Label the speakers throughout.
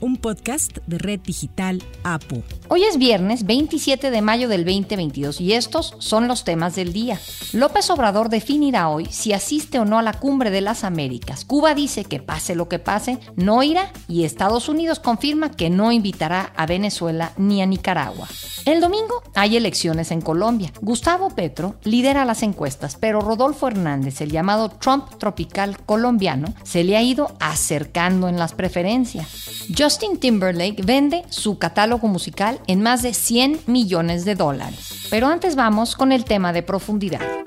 Speaker 1: un podcast de Red Digital APO.
Speaker 2: Hoy es viernes 27 de mayo del 2022 y estos son los temas del día. López Obrador definirá hoy si asiste o no a la cumbre de las Américas. Cuba dice que pase lo que pase, no irá y Estados Unidos confirma que no invitará a Venezuela ni a Nicaragua. El domingo hay elecciones en Colombia. Gustavo Petro lidera las encuestas, pero Rodolfo Hernández, el llamado Trump tropical colombiano, se le ha ido acercando en las preferencias. Justin Timberlake vende su catálogo musical en más de 100 millones de dólares. Pero antes vamos con el tema de profundidad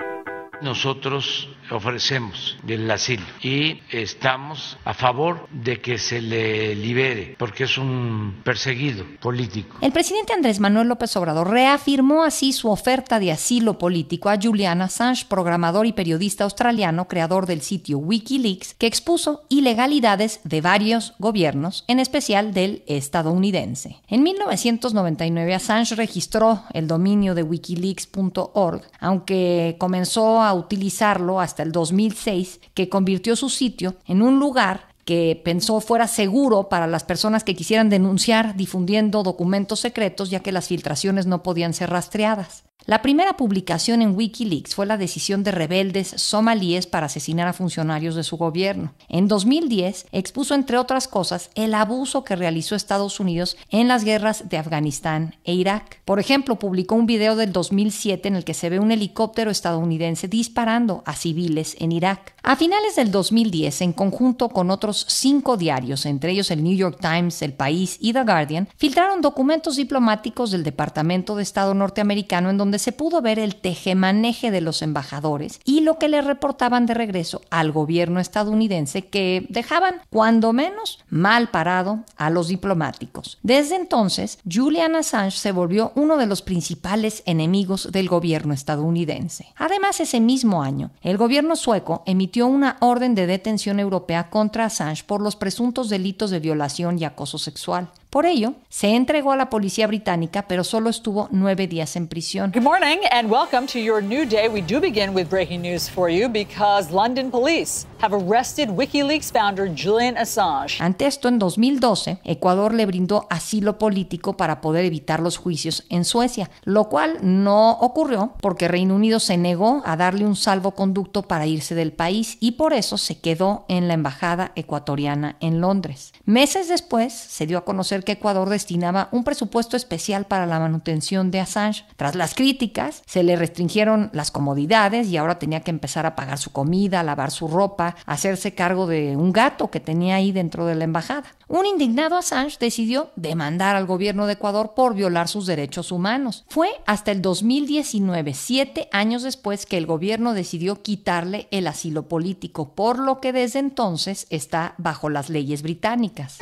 Speaker 3: nosotros ofrecemos el asilo y estamos a favor de que se le libere porque es un perseguido político.
Speaker 2: El presidente Andrés Manuel López Obrador reafirmó así su oferta de asilo político a Julian Assange, programador y periodista australiano, creador del sitio Wikileaks, que expuso ilegalidades de varios gobiernos, en especial del estadounidense. En 1999 Assange registró el dominio de wikileaks.org, aunque comenzó a utilizarlo hasta el 2006, que convirtió su sitio en un lugar que pensó fuera seguro para las personas que quisieran denunciar difundiendo documentos secretos, ya que las filtraciones no podían ser rastreadas. La primera publicación en Wikileaks fue la decisión de rebeldes somalíes para asesinar a funcionarios de su gobierno. En 2010 expuso, entre otras cosas, el abuso que realizó Estados Unidos en las guerras de Afganistán e Irak. Por ejemplo, publicó un video del 2007 en el que se ve un helicóptero estadounidense disparando a civiles en Irak. A finales del 2010, en conjunto con otros cinco diarios, entre ellos el New York Times, El País y The Guardian, filtraron documentos diplomáticos del Departamento de Estado norteamericano en donde donde se pudo ver el tejemaneje de los embajadores y lo que le reportaban de regreso al gobierno estadounidense que dejaban, cuando menos, mal parado a los diplomáticos. Desde entonces, Julian Assange se volvió uno de los principales enemigos del gobierno estadounidense. Además, ese mismo año, el gobierno sueco emitió una orden de detención europea contra Assange por los presuntos delitos de violación y acoso sexual. Por ello, se entregó a la policía británica, pero solo estuvo nueve días en prisión.
Speaker 4: Good morning and welcome to your new day. We do begin with breaking news for you because London police have arrested WikiLeaks founder Julian Assange.
Speaker 2: Ante esto, en 2012, Ecuador le brindó asilo político para poder evitar los juicios en Suecia, lo cual no ocurrió porque Reino Unido se negó a darle un salvoconducto para irse del país y por eso se quedó en la embajada ecuatoriana en Londres. Meses después, se dio a conocer que Ecuador destinaba un presupuesto especial para la manutención de Assange. Tras las críticas, se le restringieron las comodidades y ahora tenía que empezar a pagar su comida, lavar su ropa, hacerse cargo de un gato que tenía ahí dentro de la embajada. Un indignado Assange decidió demandar al gobierno de Ecuador por violar sus derechos humanos. Fue hasta el 2019, siete años después, que el gobierno decidió quitarle el asilo político, por lo que desde entonces está bajo las leyes británicas.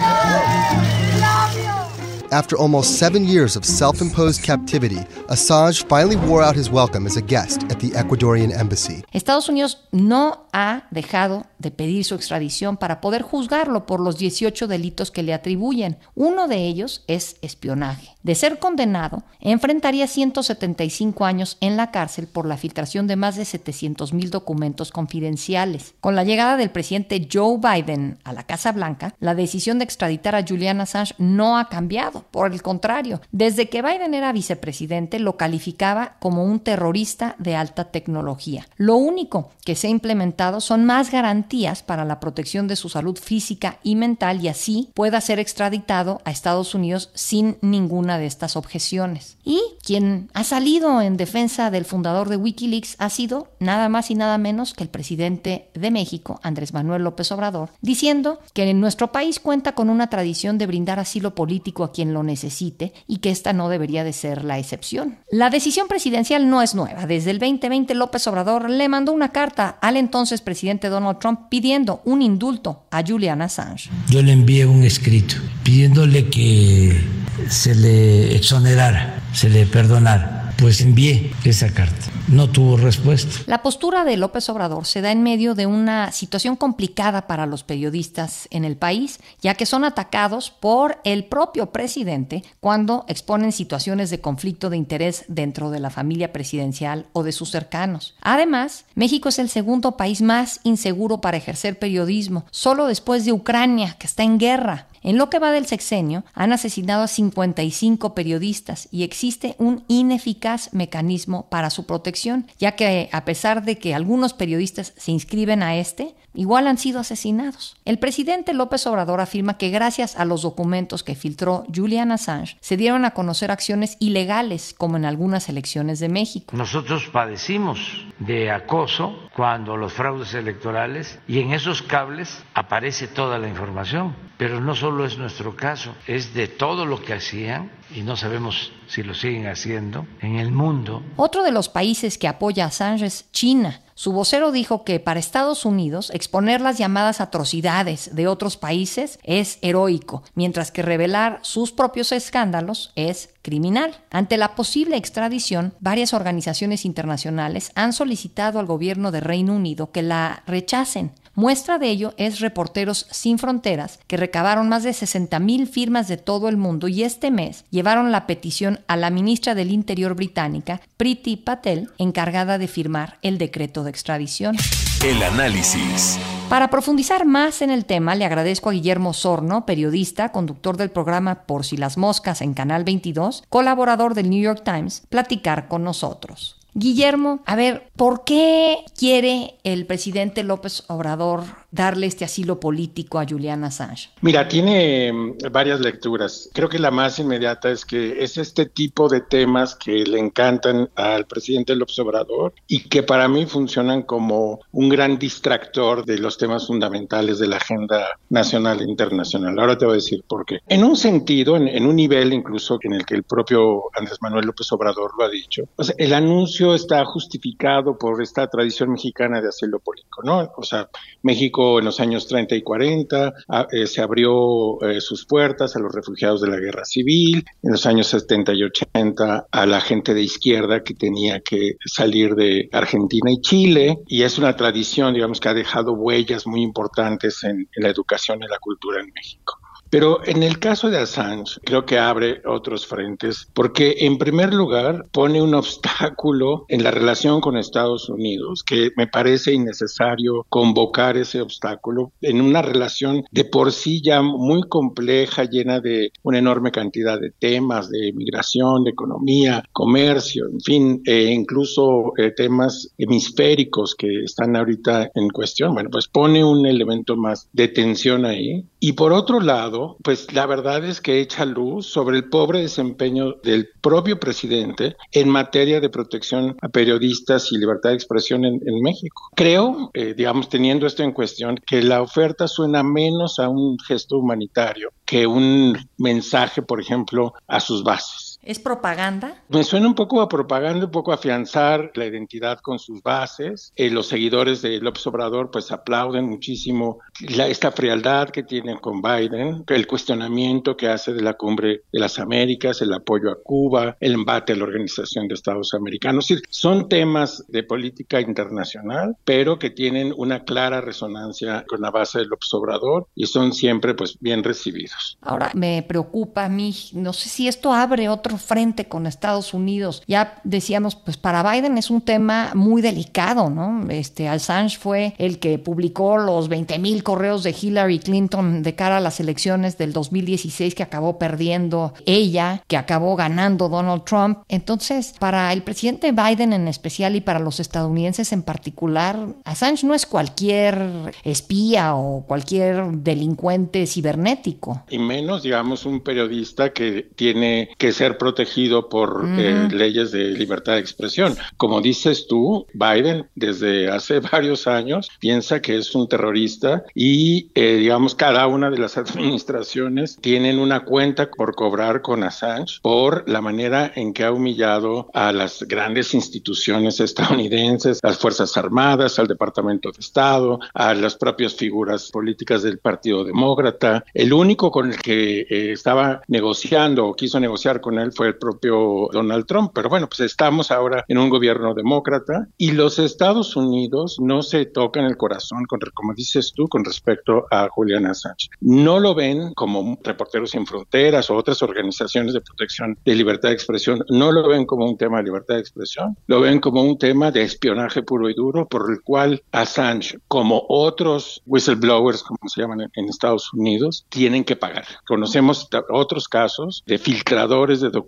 Speaker 5: After almost seven years of self imposed captivity, Assange finally wore out his welcome as a guest at the Ecuadorian embassy.
Speaker 2: Estados Unidos no ha dejado de pedir su extradición para poder juzgarlo por los 18 delitos que le atribuyen. Uno de ellos es espionaje. De ser condenado, enfrentaría 175 años en la cárcel por la filtración de más de 700 mil documentos confidenciales. Con la llegada del presidente Joe Biden a la Casa Blanca, la decisión de extraditar a Julian Assange no ha cambiado. Por el contrario, desde que Biden era vicepresidente lo calificaba como un terrorista de alta tecnología. Lo único que se ha implementado son más garantías para la protección de su salud física y mental y así pueda ser extraditado a Estados Unidos sin ninguna de estas objeciones. Y quien ha salido en defensa del fundador de Wikileaks ha sido nada más y nada menos que el presidente de México, Andrés Manuel López Obrador, diciendo que en nuestro país cuenta con una tradición de brindar asilo político a quien lo necesite y que esta no debería de ser la excepción. La decisión presidencial no es nueva. Desde el 2020 López Obrador le mandó una carta al entonces presidente Donald Trump pidiendo un indulto a Julian Assange.
Speaker 6: Yo le envié un escrito pidiéndole que se le exonerara, se le perdonara pues envié esa carta. No tuvo respuesta.
Speaker 2: La postura de López Obrador se da en medio de una situación complicada para los periodistas en el país, ya que son atacados por el propio presidente cuando exponen situaciones de conflicto de interés dentro de la familia presidencial o de sus cercanos. Además, México es el segundo país más inseguro para ejercer periodismo, solo después de Ucrania, que está en guerra. En lo que va del sexenio, han asesinado a 55 periodistas y existe un ineficaz mecanismo para su protección, ya que a pesar de que algunos periodistas se inscriben a este, igual han sido asesinados. El presidente López Obrador afirma que gracias a los documentos que filtró Julian Assange, se dieron a conocer acciones ilegales, como en algunas elecciones de México.
Speaker 3: Nosotros padecimos de acoso cuando los fraudes electorales y en esos cables aparece toda la información, pero no solo es nuestro caso, es de todo lo que hacían y no sabemos si lo siguen haciendo en el mundo.
Speaker 2: Otro de los países que apoya a es China. Su vocero dijo que para Estados Unidos exponer las llamadas atrocidades de otros países es heroico, mientras que revelar sus propios escándalos es criminal. Ante la posible extradición, varias organizaciones internacionales han solicitado al gobierno de Reino Unido que la rechacen. Muestra de ello es Reporteros Sin Fronteras, que recabaron más de 60 mil firmas de todo el mundo y este mes llevaron la petición a la ministra del Interior británica, Priti Patel, encargada de firmar el decreto de extradición.
Speaker 7: El análisis.
Speaker 2: Para profundizar más en el tema, le agradezco a Guillermo Sorno, periodista, conductor del programa Por si las moscas en Canal 22, colaborador del New York Times, platicar con nosotros. Guillermo, a ver, ¿por qué quiere el presidente López Obrador darle este asilo político a Julian Assange?
Speaker 8: Mira, tiene mm, varias lecturas. Creo que la más inmediata es que es este tipo de temas que le encantan al presidente López Obrador y que para mí funcionan como un gran distractor de los temas fundamentales de la agenda nacional e internacional. Ahora te voy a decir por qué. En un sentido, en, un nivel incluso en el que el propio Andrés Manuel López Obrador lo ha dicho, el anuncio está justificado por esta tradición mexicana de asilo político, ¿no? O sea, México en los años 30 y 40, eh, se abrió eh, sus puertas a los refugiados de la guerra civil, en los años 70 y 80 a la gente de izquierda que tenía que salir de Argentina y Chile, y es una tradición, digamos, que ha dejado huellas muy importantes en la educación y la cultura en México. Pero en el caso de Assange, creo que abre otros frentes, porque en primer lugar pone un obstáculo en la relación con Estados Unidos, que me parece innecesario convocar ese obstáculo en una relación de por sí ya muy compleja, llena de una enorme cantidad de temas, de migración, de economía, comercio, en fin, e incluso eh, temas hemisféricos que están ahorita en cuestión. Bueno, pues pone un elemento más de tensión ahí. Y por otro lado, pues la verdad es que echa luz sobre el pobre desempeño del propio presidente en materia de protección a periodistas y libertad de expresión en, México. Creo, eh, digamos, teniendo esto en cuestión, que la oferta suena menos a un gesto humanitario que un mensaje, por ejemplo, a sus bases.
Speaker 2: ¿Es propaganda?
Speaker 8: Me suena un poco a propaganda, un poco a afianzar la identidad con sus bases. Eh, los seguidores de López Obrador pues aplauden muchísimo la, esta frialdad que tienen con Biden, el cuestionamiento que hace de la cumbre de las Américas, el apoyo a Cuba, el embate a la Organización de Estados Americanos. son temas de política internacional, pero que tienen una clara resonancia con la base de López Obrador y son siempre pues bien recibidos.
Speaker 2: Ahora me preocupa a mí, no sé si esto abre otro frente con Estados Unidos. Ya decíamos, pues para Biden es un tema muy delicado, ¿no? Este, Assange fue el que publicó los 20 mil correos de Hillary Clinton de cara a las elecciones del 2016 que acabó perdiendo ella, que acabó ganando Donald Trump. Entonces, para el presidente Biden en especial y para los estadounidenses en particular, Assange no es cualquier espía o cualquier delincuente cibernético.
Speaker 8: Y menos, digamos, un periodista que tiene que ser protegido por eh, leyes de libertad de expresión. Como dices tú, Biden desde hace varios años piensa que es un terrorista y eh, digamos cada una de las administraciones tienen una cuenta por cobrar con Assange por la manera en que ha humillado a las grandes instituciones estadounidenses, las Fuerzas Armadas, al Departamento de Estado, a las propias figuras políticas del Partido Demócrata. El único con el que eh, estaba negociando o quiso negociar con él fue el propio Donald Trump. Pero bueno, pues estamos ahora en un gobierno demócrata y los Estados Unidos no se tocan el corazón, con, como dices tú, con respecto a Julian Assange. No lo ven como Reporteros Sin Fronteras o otras organizaciones de protección de libertad de expresión, no lo ven como un tema de libertad de expresión, lo ven como un tema de espionaje puro y duro por el cual Assange, como otros whistleblowers, como se llaman en Estados Unidos, tienen que pagar. Conocemos otros casos de filtradores de documentos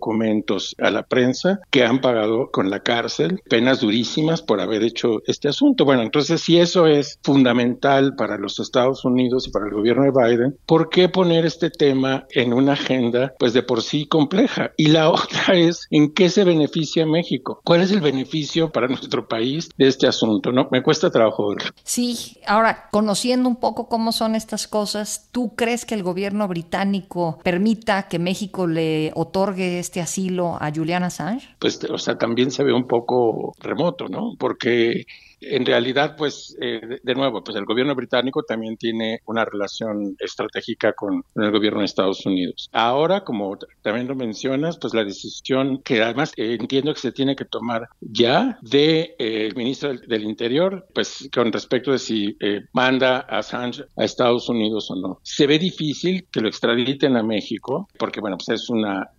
Speaker 8: a la prensa que han pagado con la cárcel penas durísimas por haber hecho este asunto. Bueno, entonces si eso es fundamental para los Estados Unidos y para el gobierno de Biden, ¿por qué poner este tema en una agenda pues de por sí compleja? Y la otra es en qué se beneficia México. ¿Cuál es el beneficio para nuestro país de este asunto? No, me cuesta trabajo verlo.
Speaker 2: Sí, ahora conociendo un poco cómo son estas cosas, ¿tú crees que el gobierno británico permita que México le otorgue este asilo a Julian Assange?
Speaker 8: Pues, o sea, también se ve un poco remoto, ¿no? Porque en realidad, pues, eh, de nuevo, pues el gobierno británico también tiene una relación estratégica con, el gobierno de Estados Unidos. Ahora, como también lo mencionas, pues la decisión que además eh, entiendo que se tiene que tomar ya de eh, ministro del, Interior, pues con respecto de si manda a Assange a Estados Unidos o no. Se ve difícil que lo extraditen a México, porque bueno, pues es una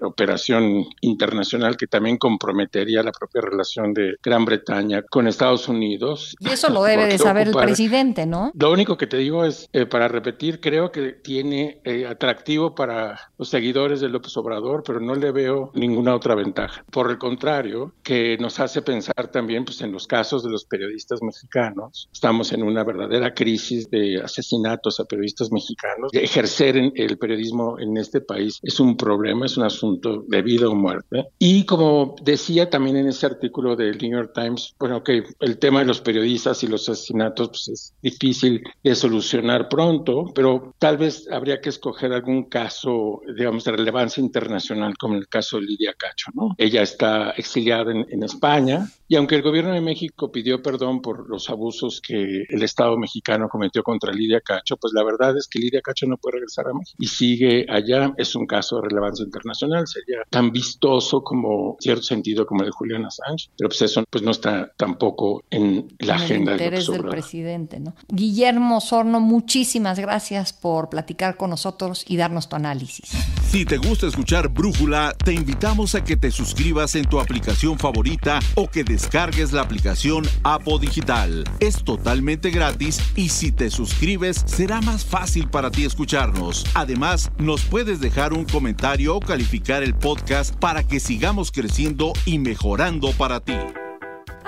Speaker 8: operación internacional que también comprometería la propia relación de Gran Bretaña con Estados Unidos.
Speaker 2: Y eso lo debe de saber el presidente, ¿no?
Speaker 8: Lo único que te digo es, eh, para repetir, creo que tiene eh, atractivo para los seguidores de López Obrador, pero no le veo ninguna otra ventaja. Por el contrario, que nos hace pensar también pues, en los casos de los periodistas mexicanos. Estamos en una verdadera crisis de asesinatos a periodistas mexicanos. Ejercer el periodismo en este país es un problema, es un asunto de vida o muerte. Y como decía también en ese artículo del New York Times, bueno, que el tema de los periodistas y los asesinatos pues, es difícil de solucionar pronto, pero tal vez habría que escoger algún caso, digamos, de relevancia internacional, como el caso de Lidia Cacho, ¿no? Ella está exiliada en, España y aunque el gobierno de México pidió perdón por los abusos que el Estado mexicano cometió contra Lidia Cacho, pues la verdad es que Lidia Cacho no puede regresar a México y sigue allá. Es un caso de relevancia internacional, sería tan vistoso como, cierto sentido, como el de Julián Assange, pero pues eso pues no está tampoco en la agenda
Speaker 2: el interés del presidente. ¿no? Guillermo Sorno, muchísimas gracias por platicar con nosotros y darnos tu análisis.
Speaker 7: Si te gusta escuchar Brújula, te invitamos a que te suscribas en tu aplicación favorita o que descargues la aplicación Apo Digital. Es totalmente gratis y si te suscribes será más fácil para ti escucharnos. Además, nos puedes dejar un comentario o calificar el podcast para que sigamos creciendo y mejorando para ti.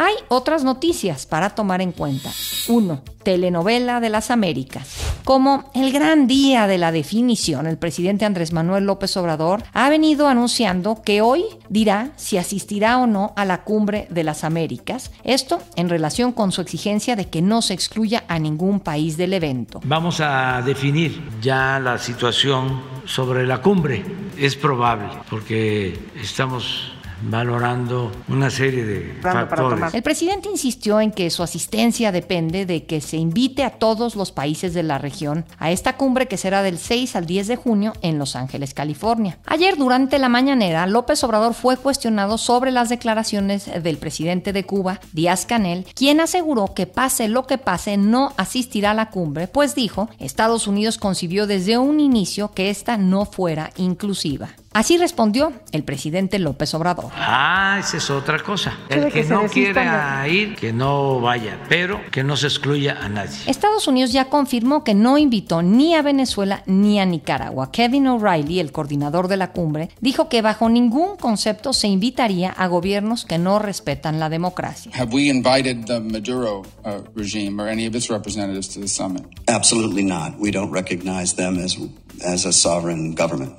Speaker 2: Hay otras noticias para tomar en cuenta. 1. Telenovela de las Américas. Como el gran día de la definición, el presidente Andrés Manuel López Obrador ha venido anunciando que hoy dirá si asistirá o no a la cumbre de las Américas. Esto en relación con su exigencia de que no se excluya a ningún país del evento.
Speaker 3: Vamos a definir ya la situación sobre la cumbre. Es probable porque estamos valorando una serie de factores.
Speaker 2: El presidente insistió en que su asistencia depende de que se invite a todos los países de la región a esta cumbre que será del 6 al 10 de junio en Los Ángeles, California. Ayer durante la mañanera, López Obrador fue cuestionado sobre las declaraciones del presidente de Cuba, Díaz Canel, quien aseguró que pase lo que pase no asistirá a la cumbre, pues dijo, Estados Unidos concibió desde un inicio que esta no fuera inclusiva. Así respondió el presidente López Obrador.
Speaker 3: Ah, esa es otra cosa. El que, no quiera ir, que no vaya, pero que no se excluya a nadie.
Speaker 2: Estados Unidos ya confirmó que no invitó ni a Venezuela ni a Nicaragua. Kevin O'Reilly, el coordinador de la cumbre, dijo que bajo ningún concepto se invitaría a gobiernos que no respetan la democracia.
Speaker 9: Have we invited the Maduro uh, regime or any of its representatives to the summit?
Speaker 10: Absolutely not. We don't recognize them as as a sovereign government.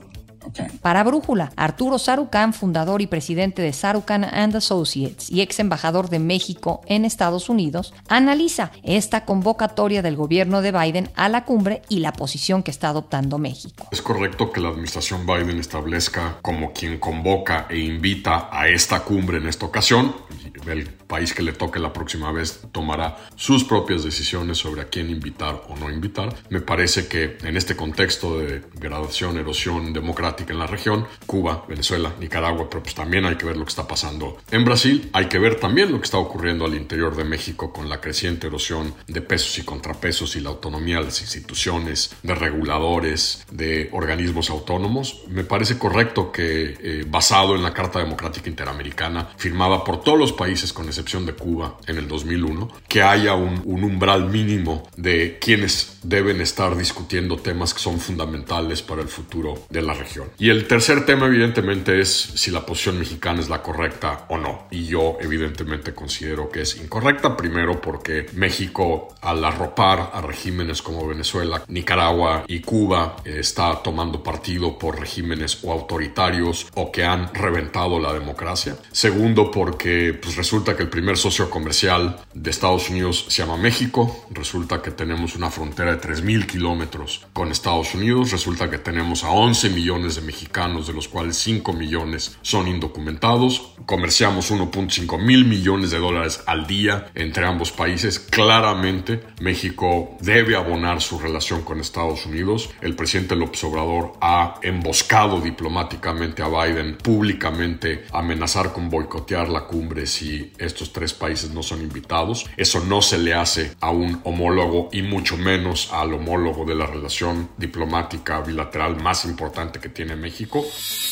Speaker 2: Para Brújula, Arturo Sarucán, fundador y presidente de Sarucán and Associates y ex embajador de México en Estados Unidos, analiza esta convocatoria del gobierno de Biden a la cumbre y la posición que está adoptando México.
Speaker 11: Es correcto que la administración Biden establezca como quien convoca e invita a esta cumbre en esta ocasión. El país que le toque la próxima vez tomará sus propias decisiones sobre a quién invitar o no invitar. Me parece que en este contexto de gradación, erosión democrática, democrática en la región, Cuba, Venezuela, Nicaragua, pero pues también hay que ver lo que está pasando en Brasil, hay que ver también lo que está ocurriendo al interior de México con la creciente erosión de pesos y contrapesos y la autonomía de las instituciones, de reguladores, de organismos autónomos. Me parece correcto que, eh, basado en la Carta Democrática Interamericana, firmada por todos los países con excepción de Cuba en el 2001, que haya un, un umbral mínimo de quienes deben estar discutiendo temas que son fundamentales para el futuro de la región. Y el tercer tema evidentemente es si la posición mexicana es la correcta o no. Y yo evidentemente considero que es incorrecta, primero porque México al arropar a regímenes como Venezuela, Nicaragua y Cuba está tomando partido por regímenes o autoritarios o que han reventado la democracia. Segundo porque pues, resulta que el primer socio comercial de Estados Unidos se llama México, resulta que tenemos una frontera de 3.000 kilómetros con Estados Unidos, resulta que tenemos a 11 millones de mexicanos, de los cuales 5 millones son indocumentados, comerciamos 1.5 mil millones de dólares al día entre ambos países, claramente México debe abonar su relación con Estados Unidos, el presidente López Obrador ha emboscado diplomáticamente a Biden, públicamente amenazar con boicotear la cumbre si estos tres países no son invitados, eso no se le hace a un homólogo y mucho menos al homólogo de la relación diplomática bilateral más importante que tiene México.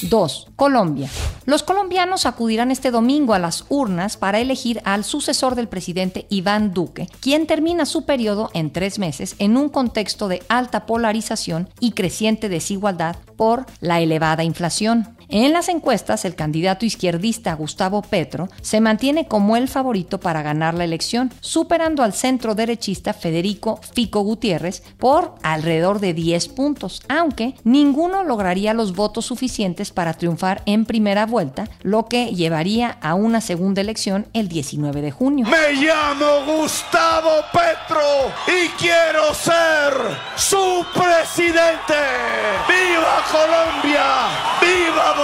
Speaker 2: 2. Colombia. Los colombianos acudirán este domingo a las urnas para elegir al sucesor del presidente Iván Duque, quien termina su periodo en tres meses en un contexto de alta polarización y creciente desigualdad por la elevada inflación. En las encuestas, el candidato izquierdista Gustavo Petro se mantiene como el favorito para ganar la elección, superando al centro derechista Federico Fico Gutiérrez por alrededor de 10 puntos, aunque ninguno lograría los votos suficientes para triunfar en primera vuelta, lo que llevaría a una segunda elección el 19 de junio.
Speaker 12: Me llamo Gustavo Petro y quiero ser su presidente. ¡Viva Colombia! ¡Viva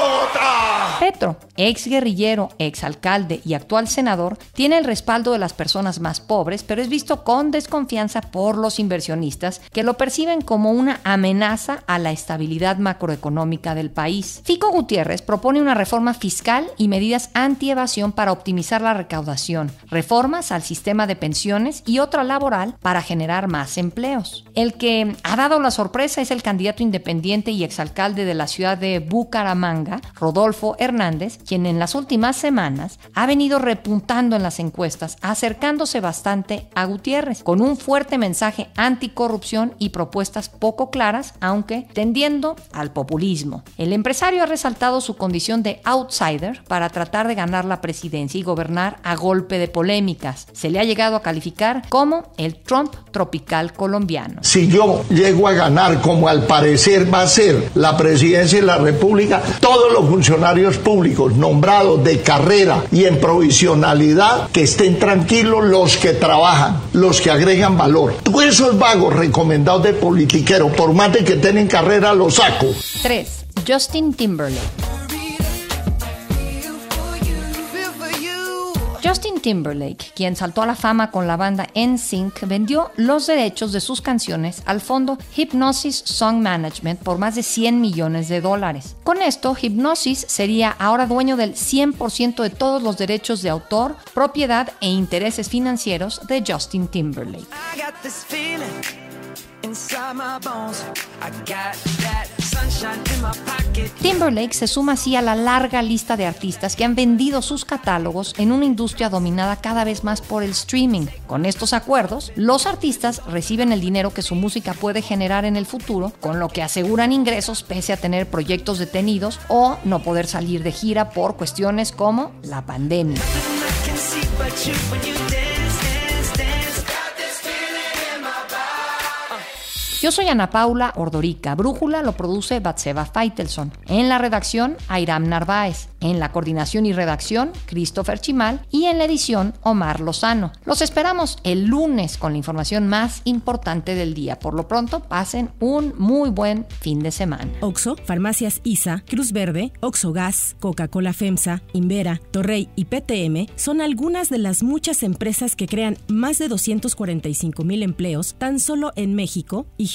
Speaker 2: Petro, ex guerrillero, ex alcalde y actual senador, tiene el respaldo de las personas más pobres, pero es visto con desconfianza por los inversionistas que lo perciben como una amenaza a la estabilidad macroeconómica del país. Fico Gutiérrez propone una reforma fiscal y medidas anti-evasión para optimizar la recaudación, reformas al sistema de pensiones y otra laboral para generar más empleos. El que ha dado la sorpresa es el candidato independiente y exalcalde de la ciudad de Bucaramanga, Rodolfo Hernández, quien en las últimas semanas ha venido repuntando en las encuestas, acercándose bastante a Gutiérrez, con un fuerte mensaje anticorrupción y propuestas poco claras, aunque tendiendo al populismo. El empresario ha resaltado su condición de outsider para tratar de ganar la presidencia y gobernar a golpe de polémicas. Se le ha llegado a calificar como el Trump tropical colombiano.
Speaker 12: Si yo llego a ganar como al parecer va a ser la presidencia de la República, todos los funcionarios públicos nombrados de carrera y en provisionalidad, que estén tranquilos los que trabajan, los que agregan valor. Todos esos vagos recomendados de politiquero, por más de que tienen carrera, los saco.
Speaker 2: 3. Justin Timberlake. Justin Timberlake, quien saltó a la fama con la banda NSYNC, vendió los derechos de sus canciones al fondo Hypnosis Song Management por más de 100 millones de dólares. Con esto, Hypnosis sería ahora dueño del 100% de todos los derechos de autor, propiedad e intereses financieros de Justin Timberlake. Timberlake se suma así a la larga lista de artistas que han vendido sus catálogos en una industria dominada cada vez más por el streaming. Con estos acuerdos, los artistas reciben el dinero que su música puede generar en el futuro, con lo que aseguran ingresos pese a tener proyectos detenidos o no poder salir de gira por cuestiones como la pandemia. Yo soy Ana Paula Ordorica. Brújula lo produce Batseva Feitelson. En la redacción, Airam Narváez. En la coordinación y redacción, Christopher Chimal. Y en la edición, Omar Lozano. Los esperamos el lunes con la información más importante del día. Por lo pronto, pasen un muy buen fin de semana.
Speaker 1: Oxo, Farmacias ISA, Cruz Verde, Oxo Gas, Coca-Cola FEMSA, Invera, Torrey y PTM son algunas de las muchas empresas que crean más de 245 mil empleos tan solo en México y